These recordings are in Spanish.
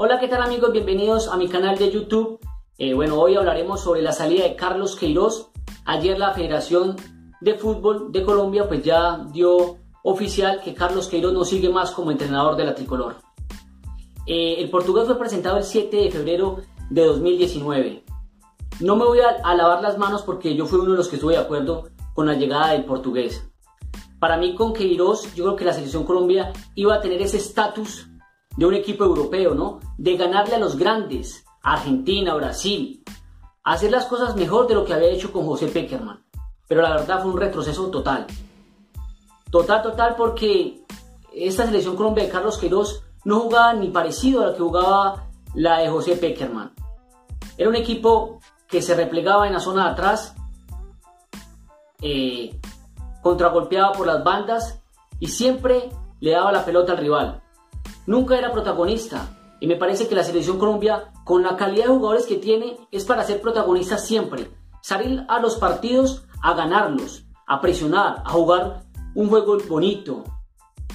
Hola, ¿qué tal amigos? Bienvenidos a mi canal de YouTube. Eh, bueno, hoy hablaremos sobre la salida de Carlos Queiroz. Ayer la Federación de Fútbol de Colombia pues ya dio oficial que Carlos Queiroz no sigue más como entrenador de la tricolor. Eh, el portugués fue presentado el 7 de febrero de 2019. No me voy a, a lavar las manos porque yo fui uno de los que estuve de acuerdo con la llegada del portugués. Para mí con Queiroz, yo creo que la selección Colombia iba a tener ese estatus de un equipo europeo, ¿no? De ganarle a los grandes, Argentina, Brasil, hacer las cosas mejor de lo que había hecho con José Peckerman. Pero la verdad fue un retroceso total. Total, total, porque esta selección Colombia de Carlos Queiroz no jugaba ni parecido a la que jugaba la de José Peckerman. Era un equipo que se replegaba en la zona de atrás, eh, contragolpeaba por las bandas y siempre le daba la pelota al rival. Nunca era protagonista y me parece que la selección Colombia, con la calidad de jugadores que tiene, es para ser protagonista siempre. Salir a los partidos a ganarlos, a presionar, a jugar un juego bonito.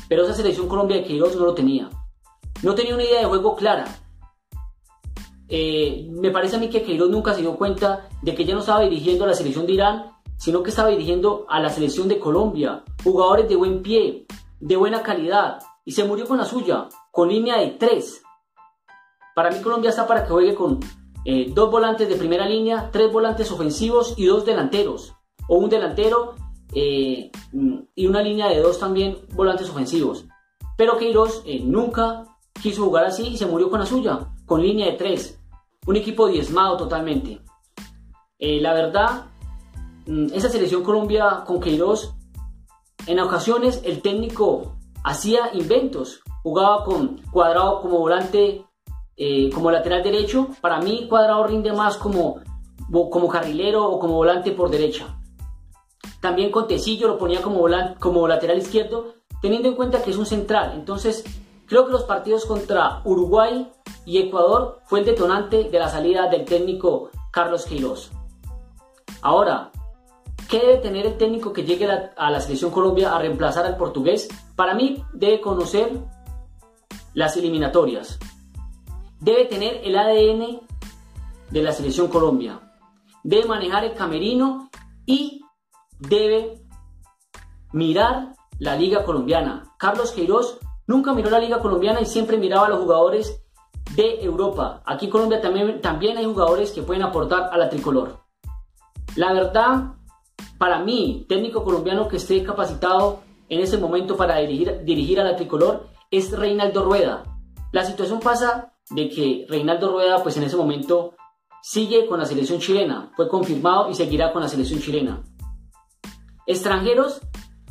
Pero esa selección Colombia de Queiroz no lo tenía. No tenía una idea de juego clara. Eh, me parece a mí que Queiroz nunca se dio cuenta de que ya no estaba dirigiendo a la selección de Irán sino que estaba dirigiendo a la selección de Colombia, jugadores de buen pie, de buena calidad, y se murió con la suya, con línea de tres. Para mí Colombia está para que juegue con eh, dos volantes de primera línea, tres volantes ofensivos y dos delanteros, o un delantero eh, y una línea de dos también volantes ofensivos. Pero Queiroz eh, nunca quiso jugar así y se murió con la suya, con línea de tres. Un equipo diezmado totalmente. la verdad, Mm, esa selección Colombia con Queiroz, en ocasiones el técnico hacía inventos, jugaba con Cuadrado como volante, eh, como lateral derecho. Para mí Cuadrado rinde más como, como carrilero o como volante por derecha. También con Tecillo lo ponía como, volante, como lateral izquierdo, teniendo en cuenta que es un central. Entonces, creo que los partidos contra Uruguay y Ecuador fue el detonante de la salida del técnico Carlos Queiroz. Ahora, ¿Qué debe tener el técnico que llegue a la selección Colombia a reemplazar al portugués? Para mí debe conocer las eliminatorias. Debe tener el ADN de la selección Colombia. Debe manejar el camerino y debe mirar la liga colombiana. Carlos Queiroz nunca miró la liga colombiana y siempre miraba a los jugadores de Europa. Aquí en Colombia también, también hay jugadores que pueden aportar a la tricolor. La verdad, para mí, técnico colombiano que esté capacitado en ese momento para dirigir, dirigir a la tricolor es Reinaldo Rueda. La situación pasa de que Reinaldo Rueda, pues en ese momento, sigue con la selección chilena. Fue confirmado y seguirá con la selección chilena. Extranjeros,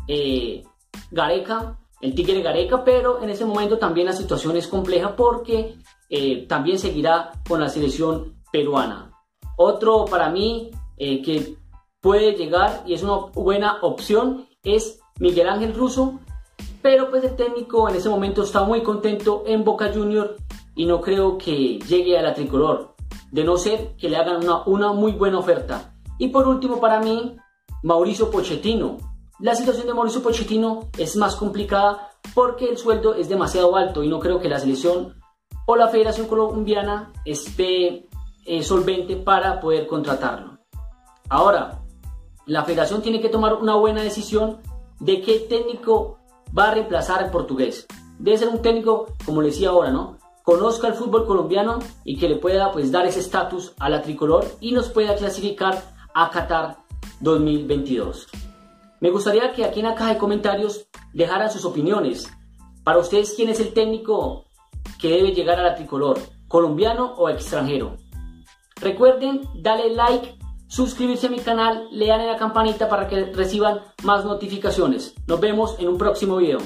eh, Gareca, el Tigre Gareca, pero en ese momento también la situación es compleja porque eh, también seguirá con la selección peruana. Otro para mí eh, que puede llegar y es una buena opción es Miguel Ángel Russo, pero pues el técnico en ese momento está muy contento en Boca Junior y no creo que llegue a la tricolor, de no ser que le hagan una, una muy buena oferta. Y por último para mí, Mauricio Pochettino. La situación de Mauricio Pochettino es más complicada porque el sueldo es demasiado alto y no creo que la selección o la Federación Colombiana esté eh, solvente para poder contratarlo. Ahora, la federación tiene que tomar una buena decisión de qué técnico va a reemplazar al portugués. Debe ser un técnico, como le decía ahora, ¿no? Conozca el fútbol colombiano y que le pueda pues dar ese estatus a la tricolor y nos pueda clasificar a Qatar 2022. Me gustaría que aquí en la caja de comentarios dejaran sus opiniones. Para ustedes, ¿quién es el técnico que debe llegar a la tricolor? ¿Colombiano o extranjero? Recuerden darle like suscribirse a mi canal, lean en la campanita para que reciban más notificaciones. Nos vemos en un próximo video.